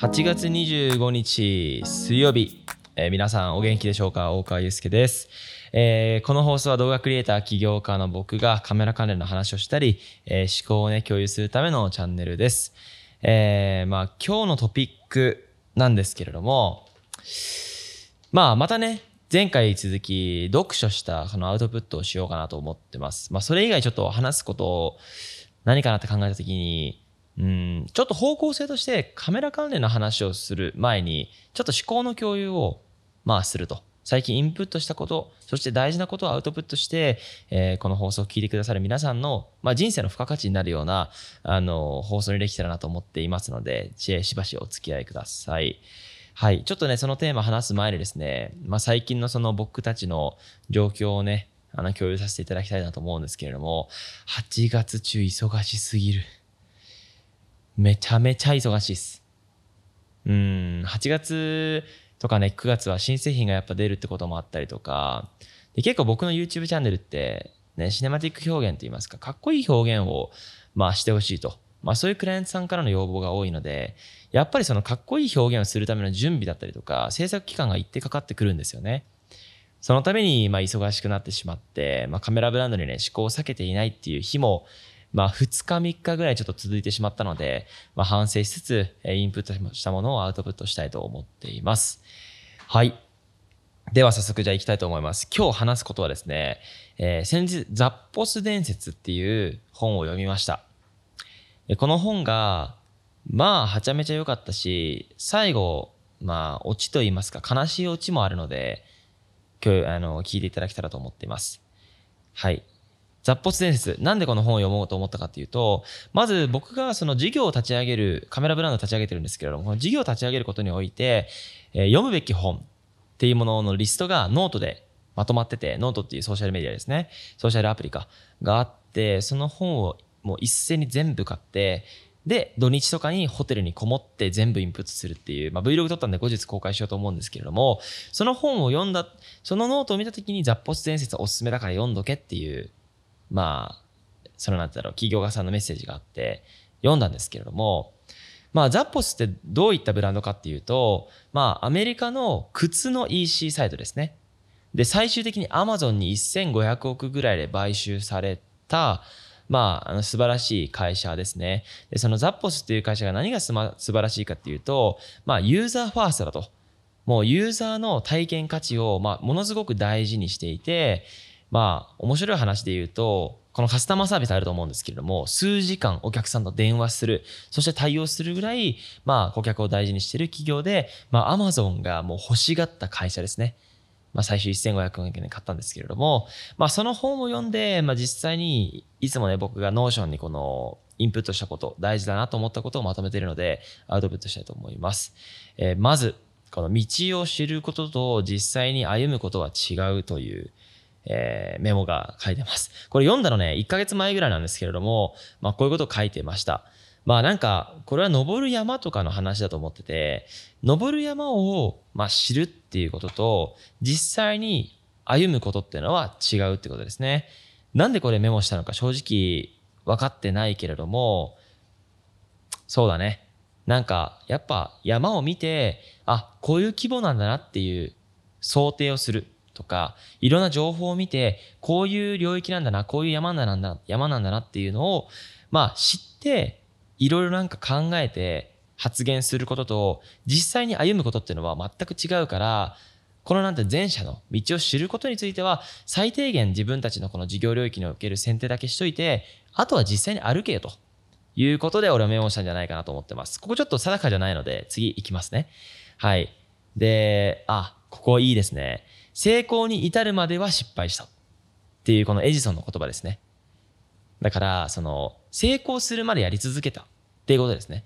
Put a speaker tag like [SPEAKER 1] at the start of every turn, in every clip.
[SPEAKER 1] 8月25日水曜日、えー皆さんお元気でしょうか？大川祐介です、えーこの放送は動画クリエイター起業家の僕がカメラ関連の話をしたり、えー思考をね共有するためのチャンネルです、えまあ今日のトピックなんですけれどもまあまたね前回続き読書したそのアウトプットをしようかなと思ってます。まあそれ以外ちょっと話すことを何かなって考えた時にうんちょっと方向性としてカメラ関連の話をする前にちょっと思考の共有をまあすると最近インプットしたことそして大事なことをアウトプットして、えーこの放送を聞いてくださる皆さんの、まあ、人生の付加価値になるようなあの放送にできたらなと思っていますのでししばしお付き合いください。はい。ちょっとね、そのテーマ話す前にですね、まあ、最近のその僕たちの状況をね、あの共有させていただきたいなと思うんですけれども、8月中忙しすぎる。めちゃめちゃ忙しいです。うん、8月とかね、9月は新製品がやっぱ出るってこともあったりとか、で結構僕の YouTube チャンネルって、ね、シネマティック表現といいますか、かっこいい表現を、まあ、してほしいと。まあ、そういうクライアントさんからの要望が多いので、やっぱりそのかっこいい表現をするための準備だったりとか、制作期間が一定かかってくるんですよね。そのために、まあ、忙しくなってしまって、まあ、カメラブランドにね、思考を避けていないっていう日も、まあ、2日3日ぐらいちょっと続いてしまったので、まあ、反省しつつ、インプットしたものをアウトプットしたいと思っています。はい。では早速じゃあ行きたいと思います。今日話すことはですね、えー先日、ザッポス伝説っていう本を読みました。この本が、まあ、はちゃめちゃ良かったし、最後、まあ、オチと言いますか、悲しいオチもあるので、今日、あの、聞いていただけたらと思っています。はい。ザッポス伝説。なんでこの本を読もうと思ったかっていうと、まず僕がその事業を立ち上げる、カメラブランドを立ち上げてるんですけれども、この事業を立ち上げることにおいて、えー読むべき本っていうもののリストがノートでまとまってて、ノートっていうソーシャルメディアですね。ソーシャルアプリか。があって、その本をもう一斉に全部買って、で、土日とかにホテルにこもって全部インプットするっていう、まあ、Vlog 撮ったんで後日公開しようと思うんですけれども、その本を読んだ、そのノートを見た時にザッポス伝説おすすめだから読んどけっていう、まあ、そのなんだろう、起業家さんのメッセージがあって、読んだんですけれども、まあ、ザッポスってどういったブランドかっていうと、まあ、アメリカの靴の EC サイトですね。で、最終的にアマゾンに1500億ぐらいで買収された、まあ、あの素晴らしい会社ですね。で、そのザッポスっていう会社が何がす、ま、素晴らしいかっていうと、まあ、ユーザーファーストだと。もうユーザーの体験価値を、まあ、ものすごく大事にしていて、まあ、面白い話で言うと、このカスタマーサービスあると思うんですけれども、数時間お客さんと電話する、そして対応するぐらい、まあ、顧客を大事にしている企業で、まあ、アマゾンがもう欲しがった会社ですね。まあ、最終1500億円で買ったんですけれども、まあ、その本を読んで、まあ、実際にいつもね、僕が Notion にこのインプットしたこと、大事だなと思ったことをまとめているので、アウトプットしたいと思います。えーまず、この道を知ることと実際に歩むことは違うという、えーメモが書いてます。これ読んだのね、1ヶ月前ぐらいなんですけれども、まあ、こういうことを書いてました。まあなんか、これは登る山とかの話だと思ってて、登る山を、まあ、知るっていうことと、実際に歩むことっていうのは違うってことですね。なんでこれメモしたのか正直分かってないけれども、そうだね。なんか、やっぱ山を見て、あ、こういう規模なんだなっていう想定をするとか、いろんな情報を見て、こういう領域なんだな、こういう山なんだ、山なんだなっていうのを、まあ知って、いろいろなんか考えて発言することと、実際に歩むことっていうのは全く違うから、このなんて前者の道を知ることについては、最低限自分たちのこの事業領域における選定だけしといて、あとは実際に歩けよということで俺はメモしたんじゃないかなと思ってます。ここちょっと定かじゃないので、次行きますね。はい。で、あ、ここいいですね。成功に至るまでは失敗した。っていうこのエジソンの言葉ですね。だから、その、成功するまでやり続けたっていうことですね。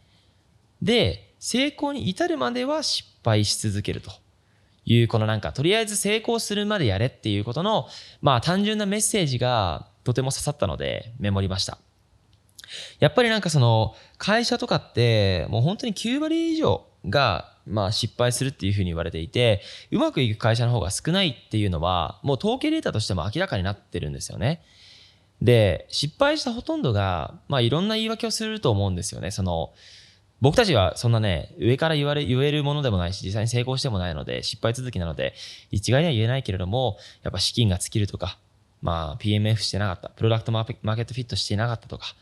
[SPEAKER 1] で、成功に至るまでは失敗し続けるという、このなんか、とりあえず成功するまでやれっていうことの、まあ単純なメッセージがとても刺さったのでメモりました。やっぱりなんかその、会社とかって、もう本当に9割以上が、まあ失敗するっていうふうに言われていて、うまくいく会社の方が少ないっていうのは、もう統計データとしても明らかになってるんですよね。で、失敗したほとんどが、まあいろんな言い訳をすると思うんですよね。その、僕たちはそんなね、上から言われ、言えるものでもないし、実際に成功してもないので、失敗続きなので、一概には言えないけれども、やっぱ資金が尽きるとか、まあ、PMF してなかった、プロダクトマーケットフィットしてなかったとか、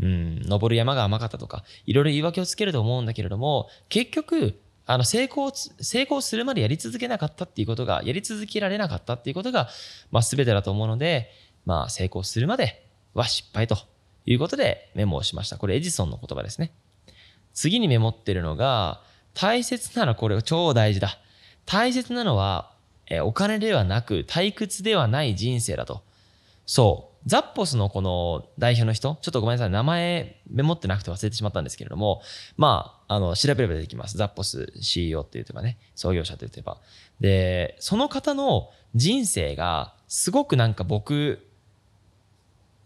[SPEAKER 1] うん、登る山が甘かったとか、いろいろ言い訳をつけると思うんだけれども、結局、あの、成功、成功するまでやり続けなかったっていうことが、やり続けられなかったっていうことが、まあ、全てだと思うので、まあ、成功するまでは失敗ということでメモをしました。これエジソンの言葉ですね。次にメモってるのが、大切なのはこれ超大事だ。大切なのは、えお金ではなく退屈ではない人生だと。そう。ザッポスのこの代表の人、ちょっとごめんなさい、名前メモってなくて忘れてしまったんですけれども、まあ、あの、調べれば出てきます。ザッポス CEO って言ってばね、創業者って言ってば。で、その方の人生が、すごくなんか僕、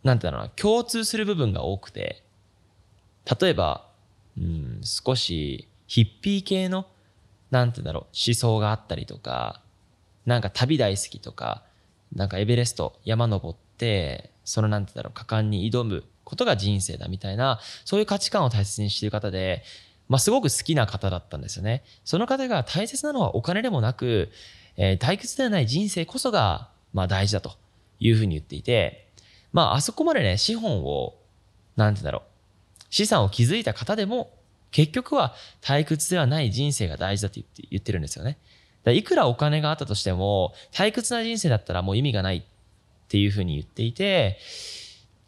[SPEAKER 1] なんていうのな、共通する部分が多くて、例えば、うん、少しヒッピー系の、なんて言うんだろう、思想があったりとか、なんか旅大好きとか、なんかエベレスト、山登って、そのなんて言うんだろう、果敢に挑むことが人生だみたいな、そういう価値観を大切にしている方で、まあ、すごく好きな方だったんですよね。その方が大切なのはお金でもなく、えー、退屈ではない人生こそが、まあ大事だというふうに言っていて、まああそこまでね、資本を、なんてだろう、資産を築いた方でも、結局は退屈ではない人生が大事だと言って言ってるんですよね。だいくらお金があったとしても、退屈な人生だったらもう意味がないっていうふうに言っていて、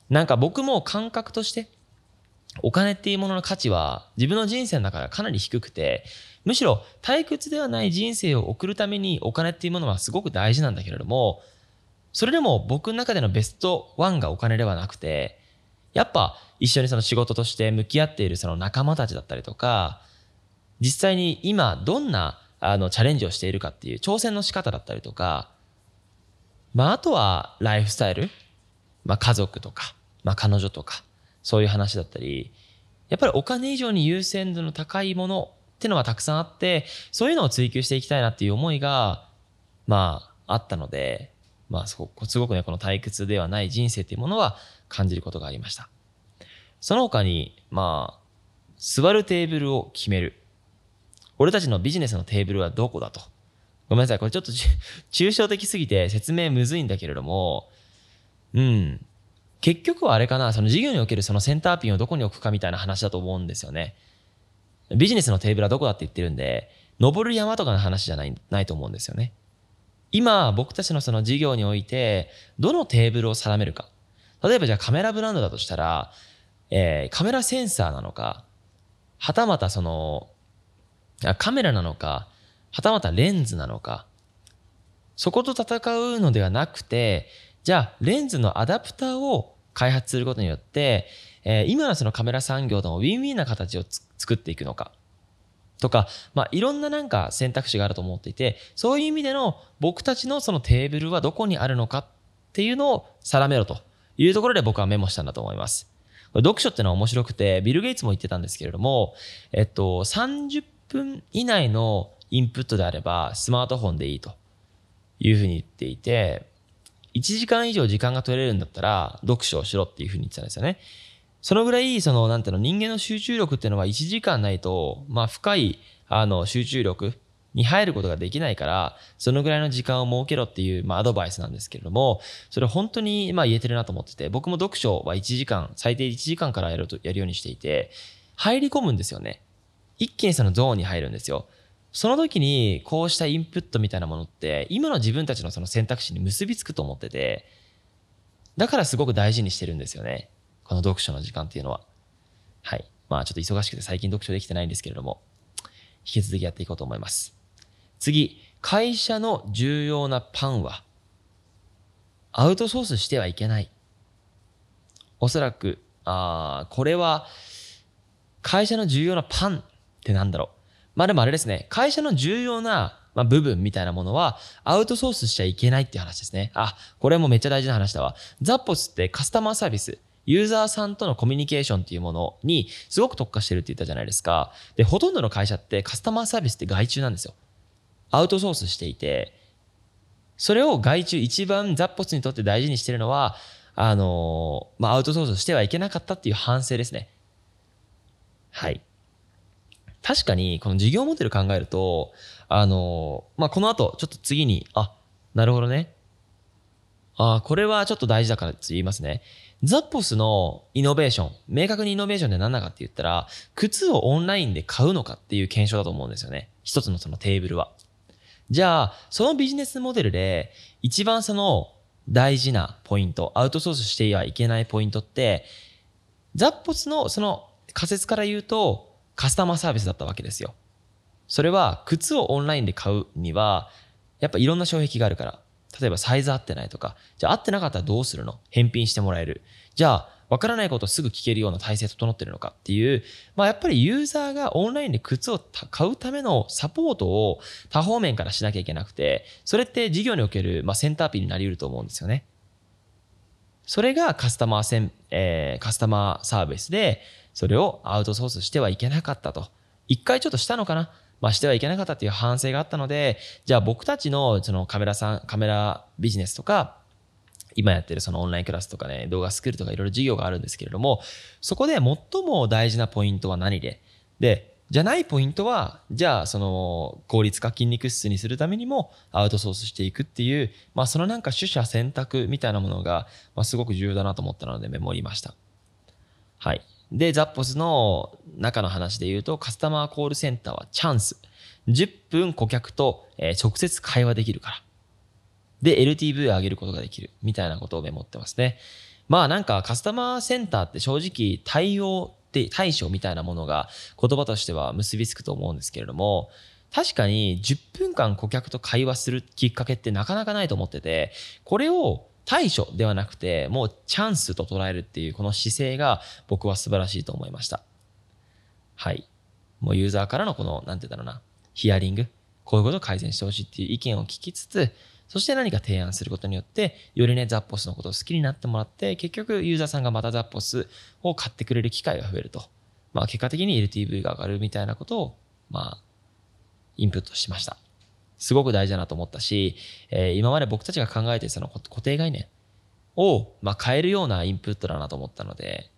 [SPEAKER 1] なんか僕も感覚として、お金っていうものの価値は自分の人生の中ではかなり低くて、むしろ退屈ではない人生を送るためにお金っていうものはすごく大事なんだけれども、それでも僕の中でのベストワンがお金ではなくて、やっぱ一緒にその仕事として向き合っているその仲間たちだったりとか、実際に今どんなあのチャレンジをしているかっていう挑戦の仕方だったりとか、まああとはライフスタイル、まあ家族とか、まあ彼女とか、そういう話だったり、やっぱりお金以上に優先度の高いものってのはたくさんあって、そういうのを追求していきたいなっていう思いが、まああったので、まあすごくね、この退屈ではない人生っていうものは感じることがありました。その他に、まあ、座るテーブルを決める。俺たちのビジネスのテーブルはどこだと。ごめんなさい。これちょっと抽象的すぎて説明むずいんだけれども、うん。結局はあれかな、その事業におけるそのセンターピンをどこに置くかみたいな話だと思うんですよね。ビジネスのテーブルはどこだって言ってるんで、登る山とかの話じゃない、ないと思うんですよね。今、僕たちのその事業において、どのテーブルを定めるか。例えばじゃあカメラブランドだとしたら、えー、カメラセンサーなのか、はたまたその、カメラなのか、はたまたレンズなのか、そこと戦うのではなくて、じゃあレンズのアダプターを開発することによって、えー、今のそのカメラ産業とのウィンウィンな形を作っていくのか。とか、まあ、いろんななんか選択肢があると思っていて、そういう意味での僕たちのそのテーブルはどこにあるのかっていうのを定めろというところで僕はメモしたんだと思います。読書ってのは面白くて、ビル・ゲイツも言ってたんですけれども、えっと、30分以内のインプットであれば、スマートフォンでいいというふうに言っていて、1時間以上時間が取れるんだったら、読書をしろっていうふうに言ってたんですよね。そのぐらい、その、なんていうの、人間の集中力っていうのは1時間ないと、まあ、深い、あの、集中力に入ることができないから、そのぐらいの時間を設けろっていう、まあ、アドバイスなんですけれども、それ本当に、まあ、言えてるなと思ってて、僕も読書は1時間、最低1時間からやると、やるようにしていて、入り込むんですよね。一気にそのゾーンに入るんですよ。その時に、こうしたインプットみたいなものって、今の自分たちのその選択肢に結びつくと思ってて、だからすごく大事にしてるんですよね。この読書の時間っていうのは。はい。まあちょっと忙しくて最近読書できてないんですけれども、引き続きやっていこうと思います。次、会社の重要なパンは、アウトソースしてはいけない。おそらく、ああこれは、会社の重要なパンってなんだろう。まあでもあれですね、会社の重要な、まあ、部分みたいなものはアウトソースしちゃいけないっていう話ですね。あ、これもめっちゃ大事な話だわ。ザッポスってカスタマーサービス。ユーザーさんとのコミュニケーションっていうものにすごく特化してるって言ったじゃないですか。で、ほとんどの会社ってカスタマーサービスって外注なんですよ。アウトソースしていて、それを外注一番ザッポスにとって大事にしてるのは、あのまあ、アウトソースしてはいけなかったっていう反省ですね。はい。確かにこの事業モデル考えると、あの、まあ、この後、ちょっと次に、あ、なるほどね。あ、これはちょっと大事だからって言いますね。ザッポスのイノベーション、明確にイノベーションで何なのかって言ったら、靴をオンラインで買うのかっていう検証だと思うんですよね。一つのそのテーブルは。じゃあ、そのビジネスモデルで、一番その大事なポイント、アウトソースしてはいけないポイントって、ザッポスのその仮説から言うと、カスタマーサービスだったわけですよ。それは、靴をオンラインで買うには、やっぱいろんな障壁があるから。例えばサイズ合ってないとか、じゃあ合ってなかったらどうするの？返品してもらえる。じゃあ、わからないことをすぐ聞けるような体制整ってるのか？っていう、まあやっぱりユーザーがオンラインで靴を買うためのサポートを多方面からしなきゃいけなくて、それって事業における、まあ、センターピンになり得ると思うんですよね。それがカスタマーセン、えー、カスタマーサービスで、それをアウトソースしてはいけなかったと。一回ちょっとしたのかなまあ、してはいけなかったっていう反省があったので、じゃあ僕たちのそのカメラさん、カメラビジネスとか、今やってるそのオンラインクラスとかね、動画スクールとかいろいろ事業があるんですけれども、そこで最も大事なポイントは何で、で、じゃないポイントは、じゃあその効率化筋肉質にするためにもアウトソースしていくっていう、まあそのなんか取捨選択みたいなものが、まあ、すごく重要だなと思ったのでメモりました。はい。で、ザッポスの中の話で言うと、カスタマーコールセンターはチャンス。10分顧客と、え直接会話できるから。で、LTV を上げることができる。みたいなことをメモってますね。まあなんかカスタマーセンターって正直対応って対処みたいなものが言葉としては結びつくと思うんですけれども、確かに10分間顧客と会話するきっかけってなかなかないと思ってて、これを対処ではなくて、もうチャンスと捉えるっていうこの姿勢が僕は素晴らしいと思いました。はい。もうユーザーからのこの、なんて言うんだろうな、ヒアリング、こういうことを改善してほしいっていう意見を聞きつつ、そして何か提案することによって、よりね、ザッポスのことを好きになってもらって、結局ユーザーさんがまたザッポスを買ってくれる機会が増えると。まあ結果的に LTV が上がるみたいなことを、まあ、インプットしました。すごく大事だなと思ったし、えー、今まで僕たちが考えてその固定概念を、まあ、変えるようなインプットだなと思ったので、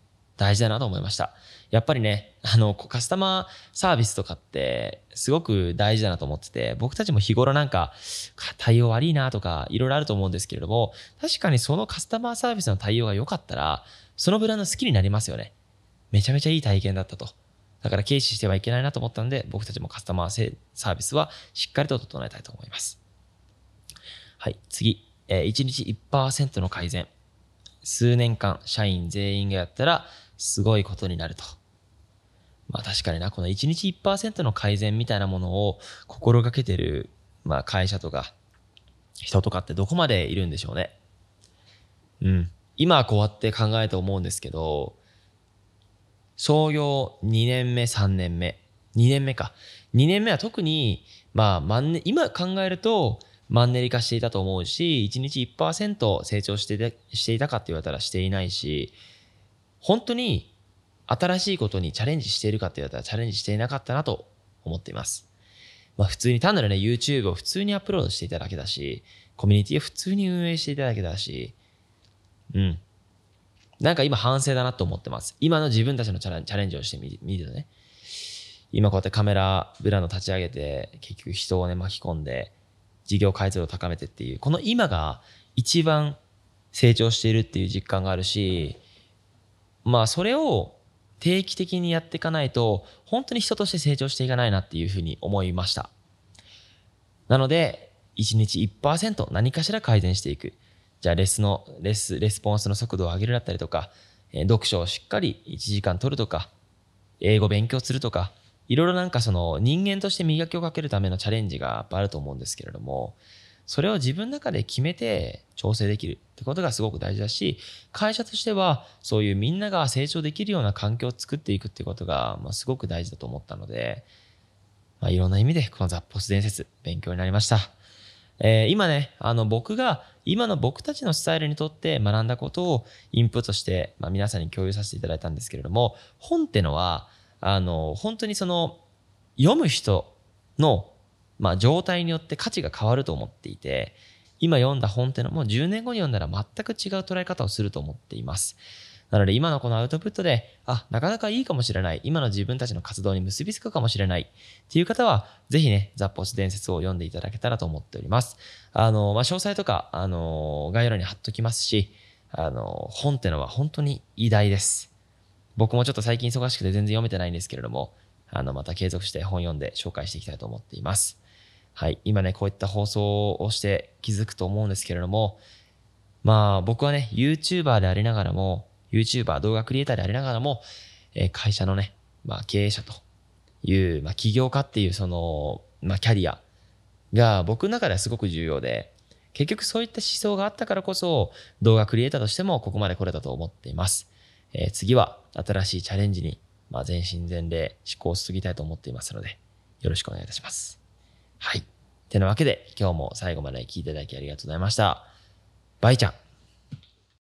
[SPEAKER 1] 大事だなと思いました。やっぱりね、あの、カスタマーサービスとかってすごく大事だなと思ってて、僕たちも日頃なんか対応悪いなとかいろいろあると思うんですけれども、確かにそのカスタマーサービスの対応が良かったら、そのブランド好きになりますよね。めちゃめちゃいい体験だったと。だから軽視してはいけないなと思ったんで、僕たちもカスタマーサービスはしっかりと整えたいと思います。はい、次。えー、1日1%の改善。数年間、社員全員がやったら、すごいことになると。まあ確かにな、この1日1%の改善みたいなものを心がけてる、まあ会社とか、人とかってどこまでいるんでしょうね。うん。今こうやって考えて思うんですけど、創業2年目、3年目。2年目か。2年目は特に、まあ、マンネ、今考えると、マンネリ化していたと思うし、1日1%成長してしていたかって言われたらしていないし、本当に新しいことにチャレンジしているかって言われたらチャレンジしていなかったなと思っています。まあ普通に単なるね、YouTube を普通にアップロードしていただけだし、コミュニティを普通に運営していただけだし、うん。なんか今反省だなと思ってます。今の自分たちのチャレンジをしてみみるとね。今こうやってカメラブランド立ち上げて、結局人をね巻き込んで、事業開発を高めてっていう、この今が一番成長しているっていう実感があるし、まあそれを定期的にやっていかないと、本当に人として成長していかないなっていうふうに思いました。なので、1日1%何かしら改善していく。じゃあレスの、レス、レスポンスの速度を上げるだったりとか、え、読書をしっかり1時間取るとか、英語勉強するとか、いろいろなんかその人間として磨きをかけるためのチャレンジがあると思うんですけれども、それを自分の中で決めて調整できるってことがすごく大事だし、会社としてはそういうみんなが成長できるような環境を作っていくってことが、まあ、すごく大事だと思ったので、まあ、いろんな意味でこのザポス伝説勉強になりました。えー、今ね、あの僕が今の僕たちのスタイルにとって学んだことをインプットして、まあ、皆さんに共有させていただいたんですけれども、本ってのは、あの、本当にその、読む人の、まあ、状態によって価値が変わると思っていて、今読んだ本ってのも10年後に読んだら全く違う捉え方をすると思っています。なので今のこのアウトプットで、あ、なかなかいいかもしれない。今の自分たちの活動に結びつくかもしれない。っていう方は、ぜひね、ザ・ポス伝説を読んでいただけたらと思っております。あの、まあ、詳細とか、あの、概要欄に貼っときますし、あの、本ってのは本当に偉大です。僕もちょっと最近忙しくて全然読めてないんですけれども、あの、また継続して本読んで紹介していきたいと思っています。はい。今ね、こういった放送をして気づくと思うんですけれども、まあ僕はね、YouTuber でありながらも、YouTuber、動画クリエイターでありながらも、えー、会社のね、まあ経営者という、まあ起業家っていうその、まあキャリアが僕の中ではすごく重要で、結局そういった思想があったからこそ、動画クリエイターとしてもここまで来れたと思っています。えー、次は新しいチャレンジに、まあ、全身全霊思考を続ぎたいと思っていますので、よろしくお願いいたします。はい。てなわけで、今日も最後まで聞いていただきありがとうございました。バイちゃん。